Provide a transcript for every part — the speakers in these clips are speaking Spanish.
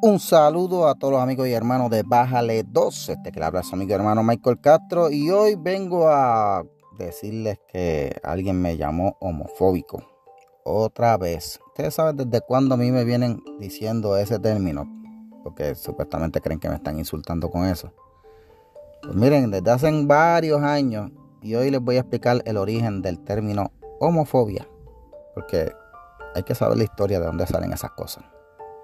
Un saludo a todos los amigos y hermanos de Bájale 2. Este que le habla amigo y hermano Michael Castro. Y hoy vengo a decirles que alguien me llamó homofóbico. Otra vez. Ustedes saben desde cuándo a mí me vienen diciendo ese término. Porque supuestamente creen que me están insultando con eso. Pues miren, desde hace varios años. Y hoy les voy a explicar el origen del término homofobia. Porque hay que saber la historia de dónde salen esas cosas.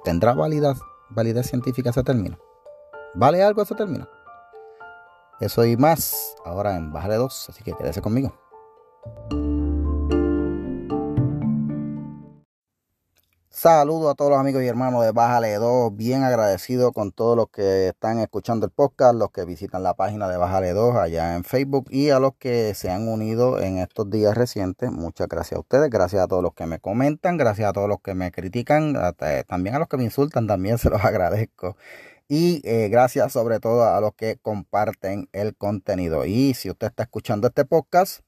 ¿Tendrá validez validez científica ese término. ¿Vale algo ese término? Eso y más ahora en Bájale 2, así que quédese conmigo. Saludos a todos los amigos y hermanos de Bájale 2. Bien agradecido con todos los que están escuchando el podcast, los que visitan la página de Bájale 2 allá en Facebook y a los que se han unido en estos días recientes. Muchas gracias a ustedes. Gracias a todos los que me comentan. Gracias a todos los que me critican. También a los que me insultan. También se los agradezco. Y eh, gracias sobre todo a los que comparten el contenido. Y si usted está escuchando este podcast,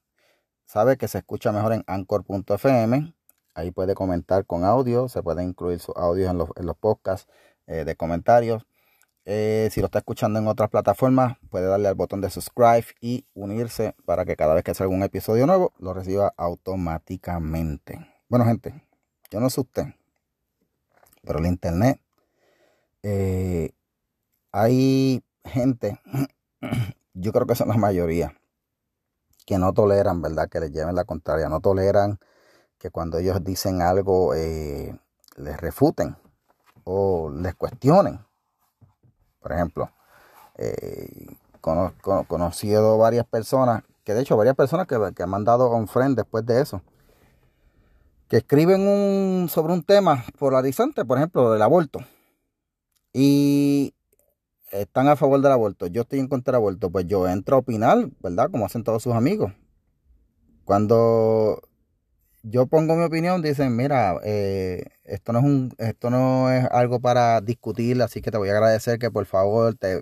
sabe que se escucha mejor en anchor.fm Ahí puede comentar con audio, se puede incluir sus audios en los, en los podcasts eh, de comentarios. Eh, si lo está escuchando en otras plataformas, puede darle al botón de subscribe y unirse para que cada vez que salga un episodio nuevo lo reciba automáticamente. Bueno, gente, yo no sé usted, pero el internet, eh, hay gente, yo creo que son la mayoría, que no toleran, ¿verdad? Que les lleven la contraria, no toleran que cuando ellos dicen algo eh, les refuten o les cuestionen. Por ejemplo, eh, conocido varias personas, que de hecho varias personas que, que han mandado un friend después de eso, que escriben un, sobre un tema polarizante, por ejemplo, del aborto. Y están a favor del aborto. Yo estoy en contra del aborto. Pues yo entro a opinar, ¿verdad? Como hacen todos sus amigos. Cuando yo pongo mi opinión, dicen, mira, eh, esto no es un, esto no es algo para discutir, así que te voy a agradecer que por favor te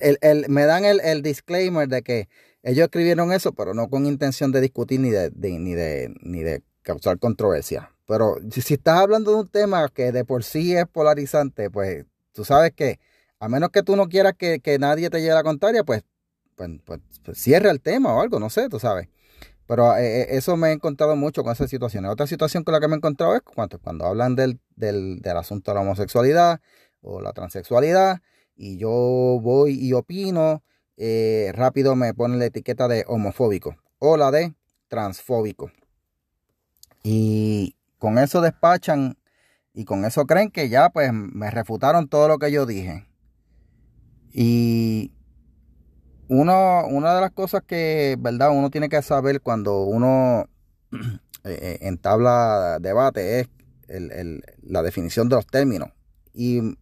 el, me dan el, disclaimer de que ellos escribieron eso, pero no con intención de discutir ni de, ni de ni de causar controversia. Pero si, estás hablando de un tema que de por sí es polarizante, pues tú sabes que a menos que tú no quieras que, nadie te lleve la contraria, pues, pues, pues, pues cierra el tema o algo, no sé, tú sabes. Pero eh, eh, eso me he encontrado mucho con esa situación. Otra situación con la que me he encontrado es cuando, cuando hablan del, del, asunto de la homosexualidad o la transexualidad y yo voy y opino, eh, rápido me ponen la etiqueta de homofóbico o la de transfóbico. Y con eso despachan y con eso creen que ya pues me refutaron todo lo que yo dije. Y uno, una de las cosas que, ¿verdad? Uno tiene que saber cuando uno eh, eh, entabla debate es la definición de los términos. Y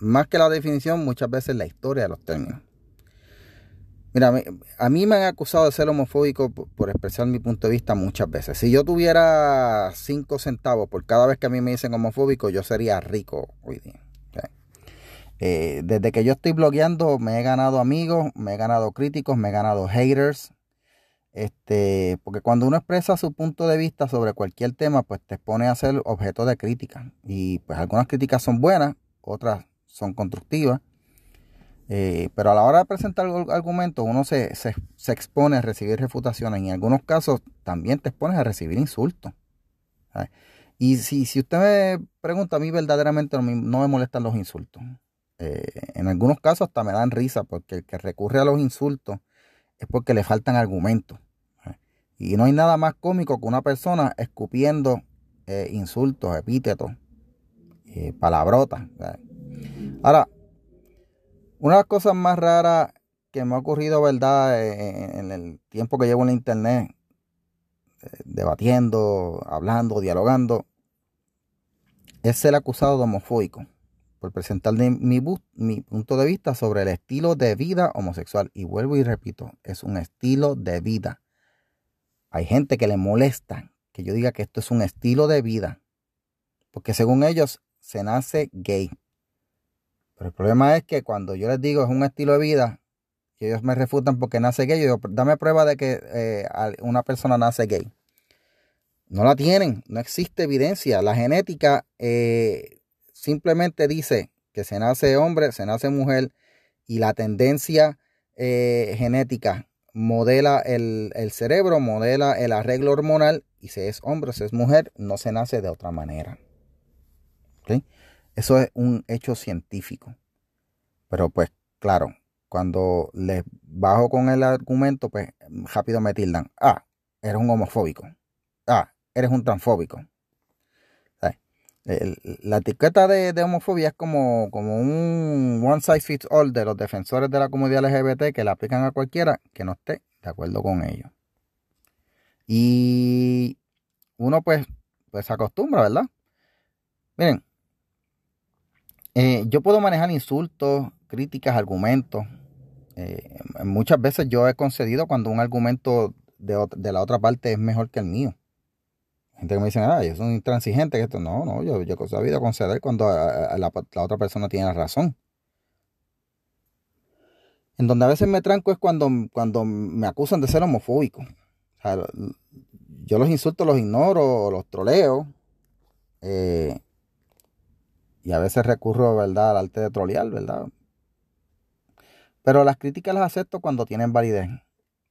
más que la definición, muchas veces la historia de los términos. Mira, a mí me han acusado de ser homofóbico por, expresar mi punto de vista muchas veces. Si yo tuviera cinco centavos por cada vez que a mí me dicen homofóbico, yo sería rico hoy día. Eh, desde que yo estoy blogueando me he ganado amigos, me he ganado críticos, me he ganado haters. Este, porque cuando uno expresa su punto de vista sobre cualquier tema, pues te pone a ser objeto de crítica. Y pues algunas críticas son buenas, otras son constructivas. Eh, pero a la hora de presentar argumentos, uno se, se, expone a recibir refutaciones. Y en algunos casos también te expones a recibir insultos. Y si, si usted me pregunta, a mí verdaderamente no me molestan los insultos. Eh, en algunos casos hasta me dan risa porque el que recurre a los insultos es porque le faltan argumentos. ¿eh? Y no hay nada más cómico que una persona escupiendo eh, insultos, epítetos, palabrotas. Ahora, una de las cosas más raras que me ha ocurrido, ¿verdad? En, el tiempo que llevo en la internet, debatiendo, hablando, dialogando, es ser acusado de homofóbico por presentar mi, punto de vista sobre el estilo de vida homosexual. Y vuelvo y repito, es un estilo de vida. Hay gente que le molesta que yo diga que esto es un estilo de vida, porque según ellos se nace gay. Pero el problema es que cuando yo les digo es un estilo de vida, y ellos me refutan porque nace gay, yo digo, dame prueba de que eh, una persona nace gay. No la tienen, no existe evidencia. La genética eh, simplemente dice que se nace hombre, se nace mujer y la tendencia eh, genética modela el, cerebro, modela el arreglo hormonal y si es hombre, si es mujer, no se nace de otra manera. Eso es un hecho científico. Pero pues claro, cuando les bajo con el argumento, pues rápido me tildan. Ah, eres un homofóbico. Ah, eres un transfóbico. La etiqueta de, homofobia es como, como un one size fits all de los defensores de la comunidad LGBT que la aplican a cualquiera que no esté de acuerdo con ellos. Y uno pues, pues se acostumbra, ¿verdad? Miren, eh, yo puedo manejar insultos, críticas, argumentos. Eh, muchas veces yo he concedido cuando un argumento de, la otra parte es mejor que el mío. Gente que me dice, ah, yo soy intransigente, que esto. No, no, yo, yo he sabido conceder cuando la, otra persona tiene razón. En donde a veces me tranco es cuando, cuando me acusan de ser homofóbico. yo los insultos los ignoro, los troleo. Eh, y a veces recurro, ¿verdad?, al arte de trolear, ¿verdad? Pero las críticas las acepto cuando tienen validez.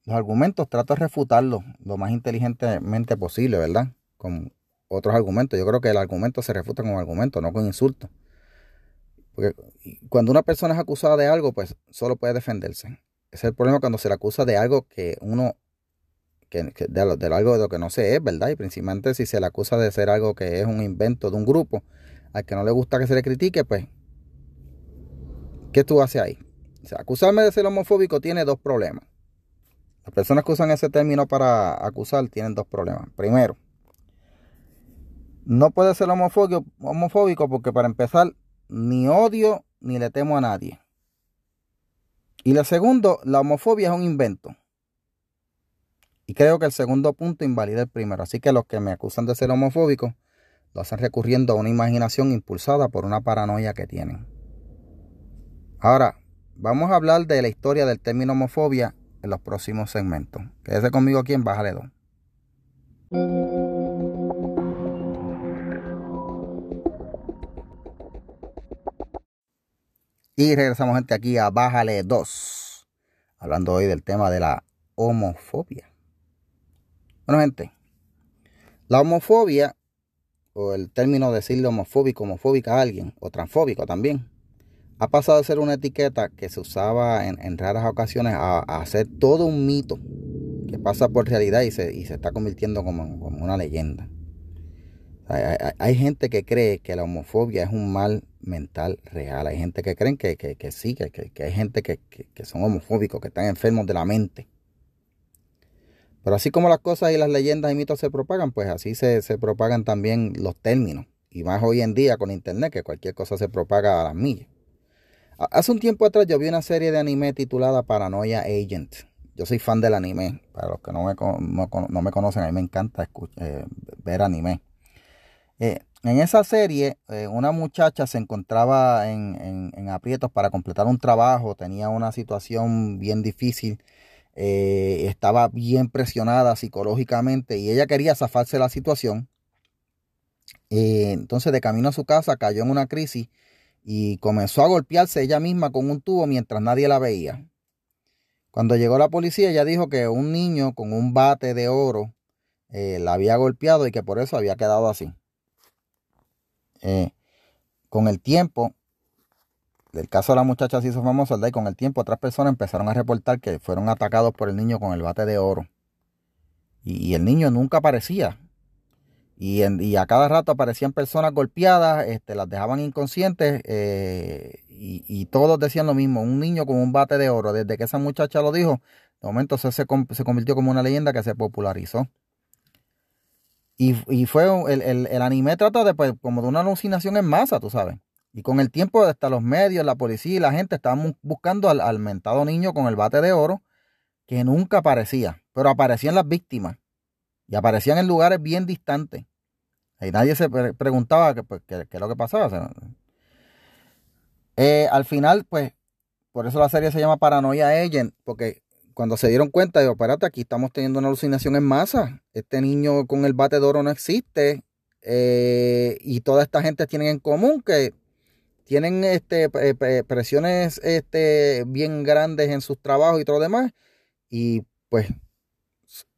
Los argumentos trato de refutarlos lo más inteligentemente posible, ¿verdad? Con otros argumentos. Yo creo que el argumento se refuta con argumentos, no con insultos. Porque cuando una persona es acusada de algo, pues solo puede defenderse. Es el problema cuando se le acusa de algo que uno, que, de, algo de lo que no se es, ¿verdad? Y principalmente si se le acusa de ser algo que es un invento de un grupo, al que no le gusta que se le critique, pues, ¿qué tú haces ahí? O sea, acusarme de ser homofóbico tiene dos problemas. Las personas que usan ese término para acusar tienen dos problemas. Primero, no puede ser homofóbico, porque para empezar, ni odio ni le temo a nadie. Y lo segundo, la homofobia es un invento. Y creo que el segundo punto invalida el primero. Así que los que me acusan de ser homofóbico lo hacen recurriendo a una imaginación impulsada por una paranoia que tienen. Ahora, vamos a hablar de la historia del término homofobia en los próximos segmentos. Quédese conmigo aquí en Bájale 2. Y regresamos gente aquí a Bájale 2. Hablando hoy del tema de la homofobia. Bueno gente, la homofobia, o el término decirle homofóbico, homofóbica a alguien, o transfóbico también, ha pasado de ser una etiqueta que se usaba en, raras ocasiones a, a, ser todo un mito que pasa por realidad y se, y se está convirtiendo como, como una leyenda. Hay, hay, gente que cree que la homofobia es un mal mental real. Hay gente que cree que, que, que sí, que, que, hay gente que, son homofóbicos, que están enfermos de la mente. Pero así como las cosas y las leyendas y mitos se propagan, pues así se, se propagan también los términos. Y más hoy en día con internet, que cualquier cosa se propaga a las millas. Hace un tiempo atrás yo vi una serie de anime titulada Paranoia Agent. Yo soy fan del anime. Para los que no me, no, me conocen, a mí me encanta eh, ver anime. Eh, en esa serie, eh, una muchacha se encontraba en, aprietos para completar un trabajo, tenía una situación bien difícil, estaba bien presionada psicológicamente y ella quería zafarse la situación. entonces, de camino a su casa, cayó en una crisis y comenzó a golpearse ella misma con un tubo mientras nadie la veía. Cuando llegó la policía, ella dijo que un niño con un bate de oro eh, la había golpeado y que por eso había quedado así. Eh, con el tiempo, el caso de la muchacha se hizo famoso, ¿verdad? Y con el tiempo otras personas empezaron a reportar que fueron atacados por el niño con el bate de oro. y el niño nunca aparecía. Y, a cada rato aparecían personas golpeadas, este, las dejaban inconscientes eh, y, todos decían lo mismo, un niño con un bate de oro. Desde que esa muchacha lo dijo, de momento se, se, convirtió como una leyenda que se popularizó. Y, fue el, el, anime trata de pues, como de una alucinación en masa, tú sabes. Y con el tiempo hasta los medios, la policía y la gente estaban buscando al, al mentado niño con el bate de oro que nunca aparecía, pero aparecían las víctimas. Y aparecían en lugares bien distantes. Y nadie se preguntaba pues, qué, qué, es lo que pasaba. Eh, al final, pues, por eso la serie se llama Paranoia Agent, porque cuando se dieron cuenta, digo, espérate, aquí estamos teniendo una alucinación en masa. Este niño con el bate de no existe. Eh, y toda esta gente tiene en común que tienen este, presiones este, bien grandes en sus trabajos y todo lo demás, y pues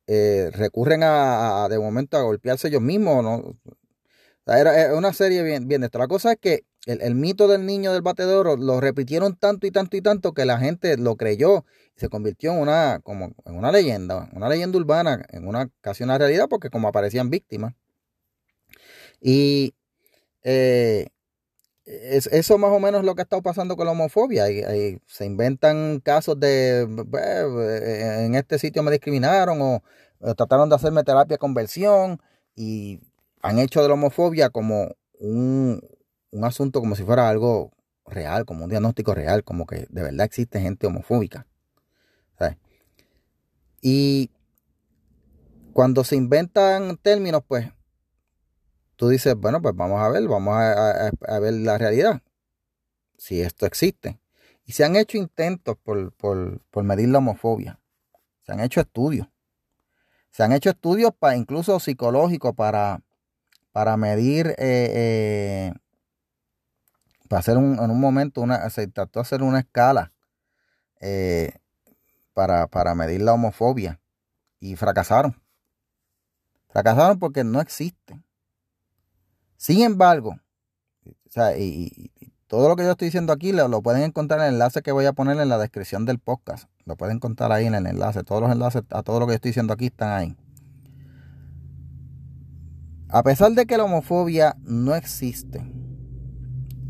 eh, recurren a, de momento a golpearse ellos mismos. Era, una serie bien, bien La cosa es que el, mito del niño del bate de oro lo repitieron tanto y tanto y tanto que la gente lo creyó y se convirtió en una, como, en una leyenda, una leyenda urbana, en una casi una realidad, porque como aparecían víctimas. Y eh, es, eso más o menos es lo que ha estado pasando con la homofobia. se inventan casos de en este sitio me discriminaron o, trataron de hacerme terapia conversión y han hecho de la homofobia como un, asunto como si fuera algo real, como un diagnóstico real, como que de verdad existe gente homofóbica. Y cuando se inventan términos, pues tú dices, bueno, pues vamos a ver, vamos a, ver la realidad, si esto existe. Y se han hecho intentos por, medir la homofobia, se han hecho estudios, se han hecho estudios para, incluso psicológicos para, para medir, eh, eh, para hacer un, en un momento, una, se trató de hacer una escala eh, para, para medir la homofobia y fracasaron. Fracasaron porque no existen. Sin embargo, y, todo lo que yo estoy diciendo aquí lo, pueden encontrar en el enlace que voy a poner en la descripción del podcast. Lo pueden encontrar ahí en el enlace. Todos los enlaces a todo lo que yo estoy diciendo aquí están ahí. A pesar de que la homofobia no existe,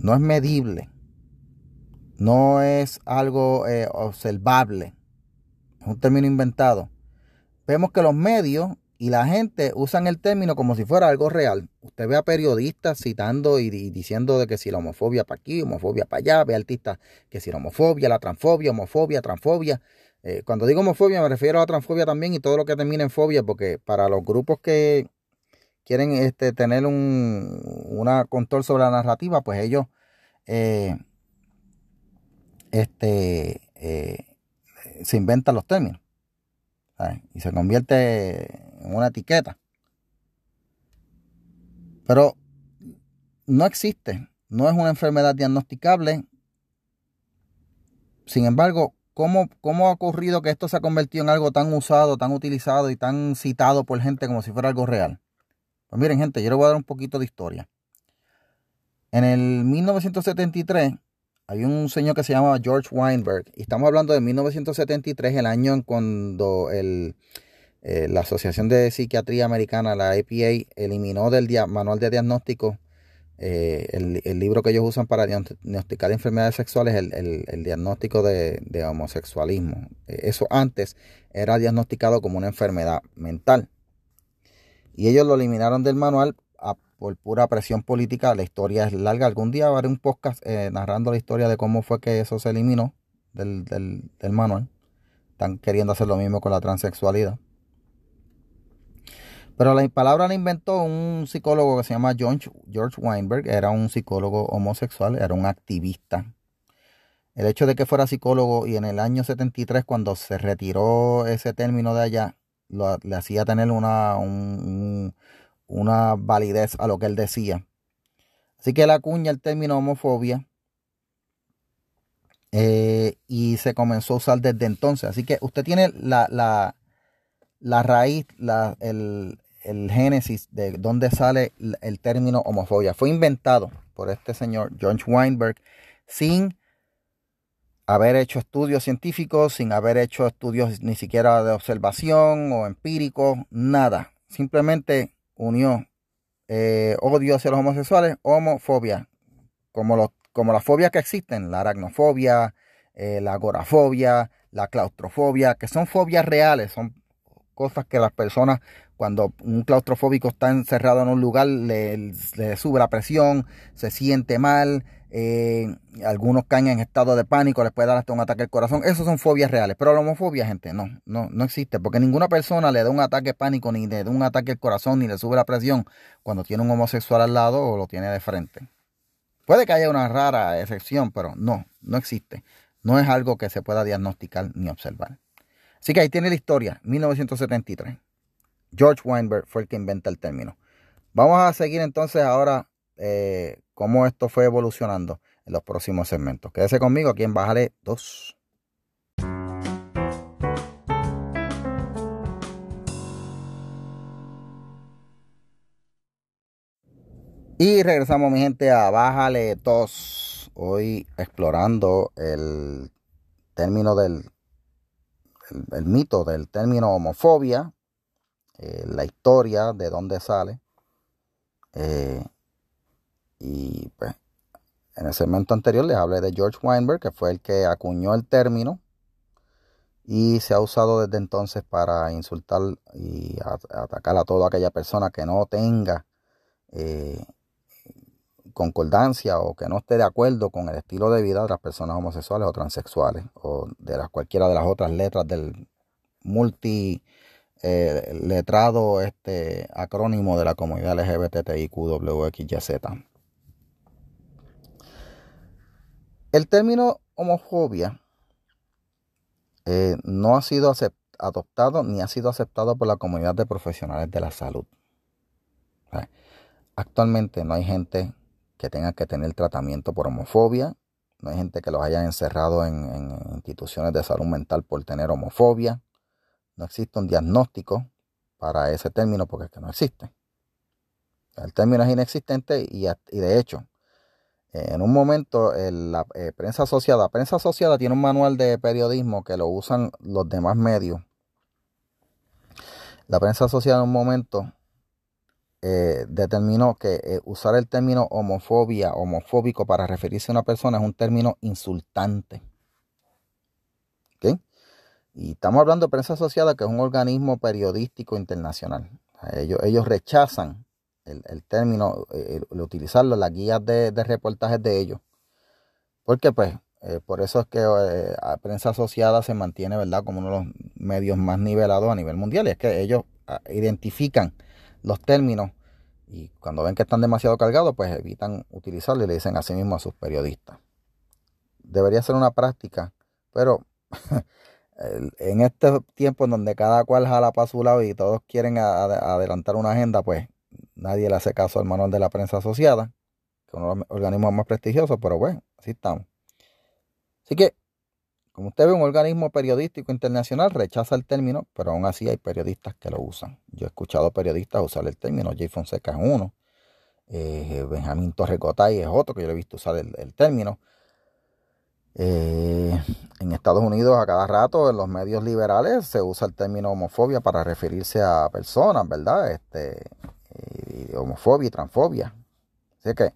no es medible, no es algo eh, observable, es un término inventado, vemos que los medios y la gente usan el término como si fuera algo real. Usted ve a periodistas citando y, diciendo de que si la homofobia para aquí, homofobia para allá, ve a artistas que si la homofobia, la transfobia, homofobia, transfobia. Eh, cuando digo homofobia me refiero a la transfobia también y todo lo que termina en fobia, porque para los grupos que quieren este, tener un una control sobre la narrativa, pues ellos eh, este, eh, se inventan los términos y se convierte una etiqueta. Pero no existe, no es una enfermedad diagnosticable. Sin embargo, ¿cómo, ¿cómo ha ocurrido que esto se ha convertido en algo tan usado, tan utilizado y tan citado por gente como si fuera algo real? Pues miren, gente, yo les voy a dar un poquito de historia. En el 1973 hay un señor que se llama George Weinberg y estamos hablando de 1973, el año en cuando eh, la Asociación de Psiquiatría Americana, la APA, eliminó del manual de diagnóstico eh, el, libro que ellos usan para diagnosticar enfermedades sexuales, el, diagnóstico de, homosexualismo. Eh, eso antes era diagnosticado como una enfermedad mental. Y ellos lo eliminaron del manual por pura presión política. La historia es larga. Algún día haré un podcast narrando la historia de cómo fue que eso se eliminó del, del manual. Están queriendo hacer lo mismo con la transexualidad. Pero la palabra la inventó un psicólogo que se llama George, Weinberg. Era un psicólogo homosexual, era un activista. El hecho de que fuera psicólogo y en el año 73, cuando se retiró ese término de allá, le hacía tener una, una validez a lo que él decía. Así que él acuña el término homofobia eh, y se comenzó a usar desde entonces. Así que usted tiene la, la, la raíz, la, el, el génesis de dónde sale el término homofobia. Fue inventado por este señor George Weinberg sin haber hecho estudios científicos, sin haber hecho estudios ni siquiera de observación o empíricos, nada. Simplemente unió eh, odio hacia los homosexuales, homofobia, como, como las fobias que existen, la aracnofobia, eh, la agorafobia, la claustrofobia, que son fobias reales, son cosas que las personas, cuando un claustrofóbico está encerrado en un lugar, le, sube la presión, se siente mal, algunos caen en estado de pánico, les puede dar hasta un ataque al corazón. Esas son fobias reales, pero la homofobia, gente, no, no, no existe, porque ninguna persona le da un ataque de pánico, ni le da un ataque al corazón, ni le sube la presión cuando tiene un homosexual al lado o lo tiene de frente. Puede que haya una rara excepción, pero no, no existe. No es algo que se pueda diagnosticar ni observar. Así que ahí tiene la historia, 1973. George Weinberg fue el que inventa el término. Vamos a seguir entonces ahora eh, cómo esto fue evolucionando. en los próximos segmentos. Quédese conmigo aquí en Bájale 2. Y regresamos, mi gente, a Bájale 2. Hoy explorando el término del el, mito del término homofobia, eh, la historia de dónde sale. Eh, y pues en el segmento anterior les hablé de George Weinberg, que fue el que acuñó el término y se ha usado desde entonces para insultar y atacar a toda aquella persona que no tenga eh, concordancia o que no esté de acuerdo con el estilo de vida de las personas homosexuales o transexuales o de las, cualquiera de las otras letras del multi eh, letrado este acrónimo de la comunidad LGBTIQWXYZ. El término homofobia eh, no ha sido adoptado ni ha sido aceptado por la comunidad de profesionales de la salud. Actualmente no hay gente que tengan que tener tratamiento por homofobia. No hay gente que los haya encerrado en, instituciones de salud mental por tener homofobia. No existe un diagnóstico para ese término porque es que no existe. El término es inexistente y, de hecho, en un momento la eh, prensa asociada, prensa asociada tiene un manual de periodismo que lo usan los demás medios. La prensa asociada en un momento eh, determinó que eh, usar el término homofobia, homofóbico para referirse a una persona es un término insultante. Y estamos hablando de prensa asociada, que es un organismo periodístico internacional. Ellos, ellos rechazan el, término, eh, el, utilizarlo en las guías de, reportajes de ellos. Porque pues, por eso es que la prensa asociada se mantiene, ¿verdad?, como uno de los medios más nivelados a nivel mundial. Y es que ellos ah, identifican los términos y cuando ven que están demasiado cargados, pues evitan utilizarlo y le dicen así mismo a sus periodistas. Debería ser una práctica, pero en este tiempo en donde cada cual jala para su lado y todos quieren adelantar una agenda, pues nadie le hace caso al manual de la prensa asociada, que es uno de los organismos más prestigiosos, pero bueno, así estamos. Así que como usted ve, un organismo periodístico internacional rechaza el término, pero aún así hay periodistas que lo usan. Yo he escuchado periodistas usar el término, Jay Fonseca es uno, eh, Benjamín Torrecotay es otro que yo he visto usar el, término. Eh, en Estados Unidos a cada rato en los medios liberales se usa el término homofobia para referirse a personas, ¿verdad? Este, homofobia y transfobia. Así que,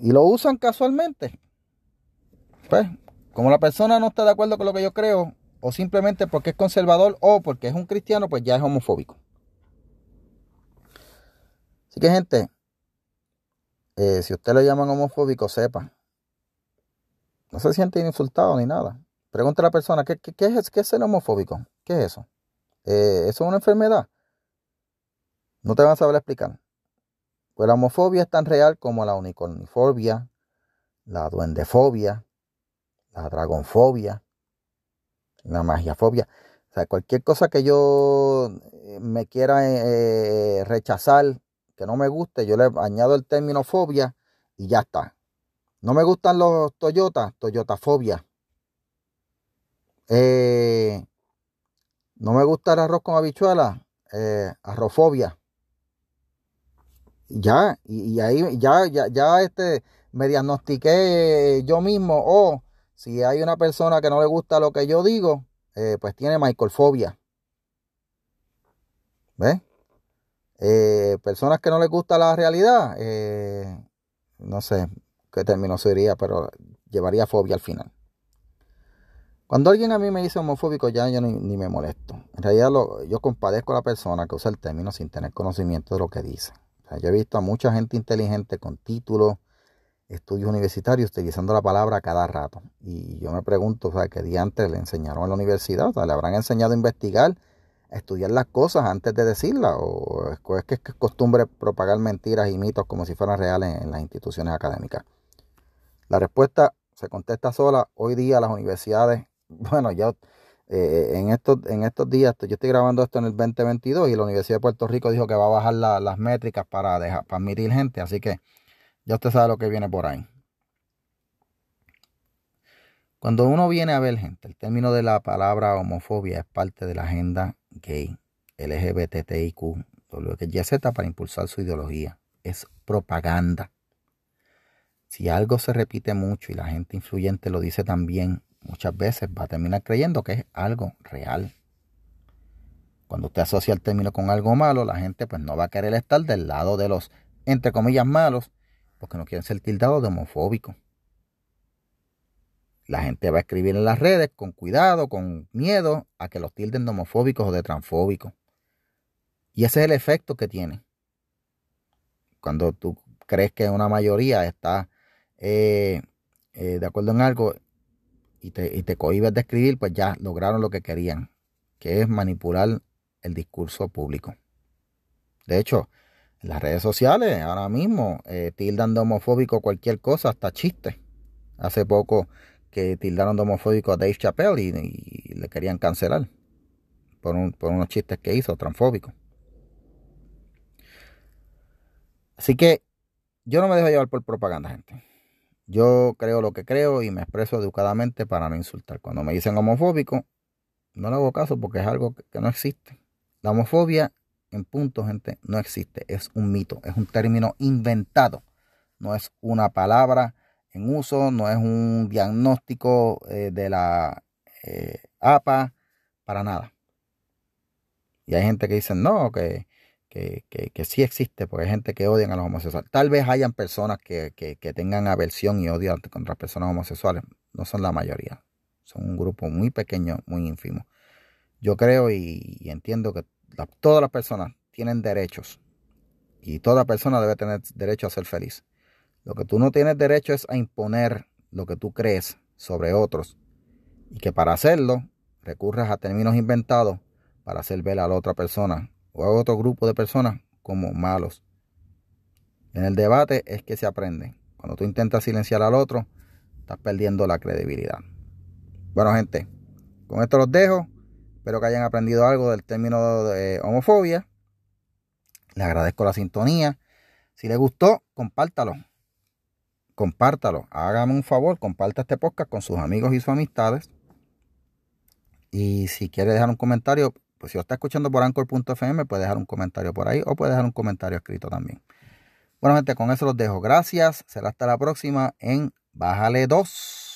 y lo usan casualmente. Pues como la persona no está de acuerdo con lo que yo creo, o simplemente porque es conservador o porque es un cristiano, pues ya es homofóbico. Así que gente, eh, si usted lo llaman homofóbico, sepa. No se siente insultado ni nada. Pregunta a la persona, ¿qué, es, qué es homofóbico? ¿Qué es eso? Eh, ¿Eso es una enfermedad? No te van a saber explicar. Pues la homofobia es tan real como la unicornifobia, la duendefobia, la dragonfobia, la magiafobia. O sea, cualquier cosa que yo eh, me quiera eh, rechazar, que no me guste, yo le añado el término fobia y ya está. No me gustan los Toyota, Toyotafobia. Eh, no me gusta el arroz con habichuela, eh, arrofobia. Ya, y, y, ahí ya, ya, ya este, me diagnostiqué yo mismo, oh, si hay una persona que no le gusta lo que yo digo, eh, pues tiene Michaelfobia. ¿Ves? Eh, personas que no les gusta la realidad, eh, no sé qué término sería, pero llevaría fobia al final. Cuando alguien a mí me dice homofóbico, ya yo ni, me molesto. En realidad yo compadezco a la persona que usa el término sin tener conocimiento de lo que dice. Yo he visto a mucha gente inteligente con títulos, estudios universitarios utilizando la palabra cada rato. Y yo me pregunto, o sea, ¿qué día antes le enseñaron en la universidad? O sea, ¿le habrán enseñado a investigar, a estudiar las cosas antes de decirlas? ¿O es que es costumbre propagar mentiras y mitos como si fueran reales en las instituciones académicas? La respuesta se contesta sola. Hoy día las universidades, bueno, ya eh, en, estos, en estos días, yo estoy grabando esto en el 2022 y la Universidad de Puerto Rico dijo que va a bajar las métricas para, dejar, para admitir gente, así que ya usted sabe lo que viene por ahí. Cuando uno viene a ver, gente, el término de la palabra homofobia es parte de la agenda gay, LGBTIQ, WXYZ para impulsar su ideología. Es propaganda. Si algo se repite mucho y la gente influyente lo dice también, muchas veces va a terminar creyendo que es algo real. Cuando usted asocia el término con algo malo, la gente pues no va a querer estar del lado de los, entre comillas, malos, porque no quieren ser tildados de homofóbicos. La gente va a escribir en las redes con cuidado, con miedo a que los tilden de homofóbicos o de transfóbicos. Y ese es el efecto que tiene. Cuando tú crees que una mayoría está eh, eh, de acuerdo en algo y te, y te cohibes de escribir, pues ya lograron lo que querían, que es manipular el discurso público. De hecho, en las redes sociales ahora mismo eh, tildan de homofóbico cualquier cosa, hasta chiste. Hace poco que tildaron de homofóbico a Dave Chappelle y, le querían cancelar por, unos chistes que hizo, transfóbicos. Así que yo no me dejo llevar por propaganda, gente. Yo creo lo que creo y me expreso educadamente para no insultar. Cuando me dicen homofóbico, no le hago caso porque es algo que no existe. La homofobia, en punto, gente, no existe. Es un mito, es un término inventado. No es una palabra en uso, no es un diagnóstico eh, de la eh, APA, para nada. Y hay gente que dice, no, que, que, que, sí existe, porque hay gente que odia a los homosexuales. Tal vez hayan personas que, tengan aversión y odio contra personas homosexuales. No son la mayoría. Son un grupo muy pequeño, muy ínfimo. Yo creo y, entiendo que todas las personas tienen derechos. Y toda persona debe tener derecho a ser feliz. Lo que tú no tienes derecho es a imponer lo que tú crees sobre otros y que para hacerlo recurras a términos inventados para hacer ver a la otra persona o a otro grupo de personas como malos. En el debate es que se aprende. Cuando tú intentas silenciar al otro, estás perdiendo la credibilidad. Bueno, gente, con esto los dejo. Espero que hayan aprendido algo del término de homofobia. Les agradezco la sintonía. Si les gustó, compártalo compártalo. Hágame un favor, comparta este podcast con sus amigos y sus amistades. Y si quiere dejar un comentario, pues si lo está escuchando por anchor.fm, puede dejar un comentario por ahí o puede dejar un comentario escrito también. Bueno, gente, con eso los dejo. Gracias. Será hasta la próxima en Bájale 2.